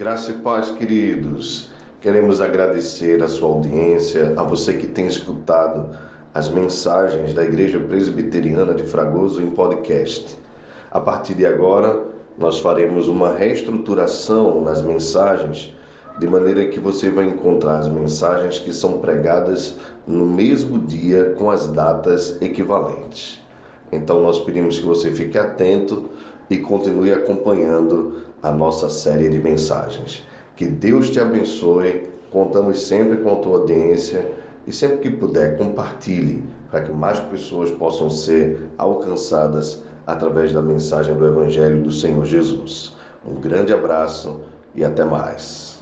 Graça e paz, queridos. Queremos agradecer a sua audiência, a você que tem escutado as mensagens da Igreja Presbiteriana de Fragoso em podcast. A partir de agora, nós faremos uma reestruturação nas mensagens, de maneira que você vai encontrar as mensagens que são pregadas no mesmo dia com as datas equivalentes. Então, nós pedimos que você fique atento e continue acompanhando a nossa série de mensagens. Que Deus te abençoe. Contamos sempre com a tua audiência e sempre que puder, compartilhe para que mais pessoas possam ser alcançadas através da mensagem do Evangelho do Senhor Jesus. Um grande abraço e até mais.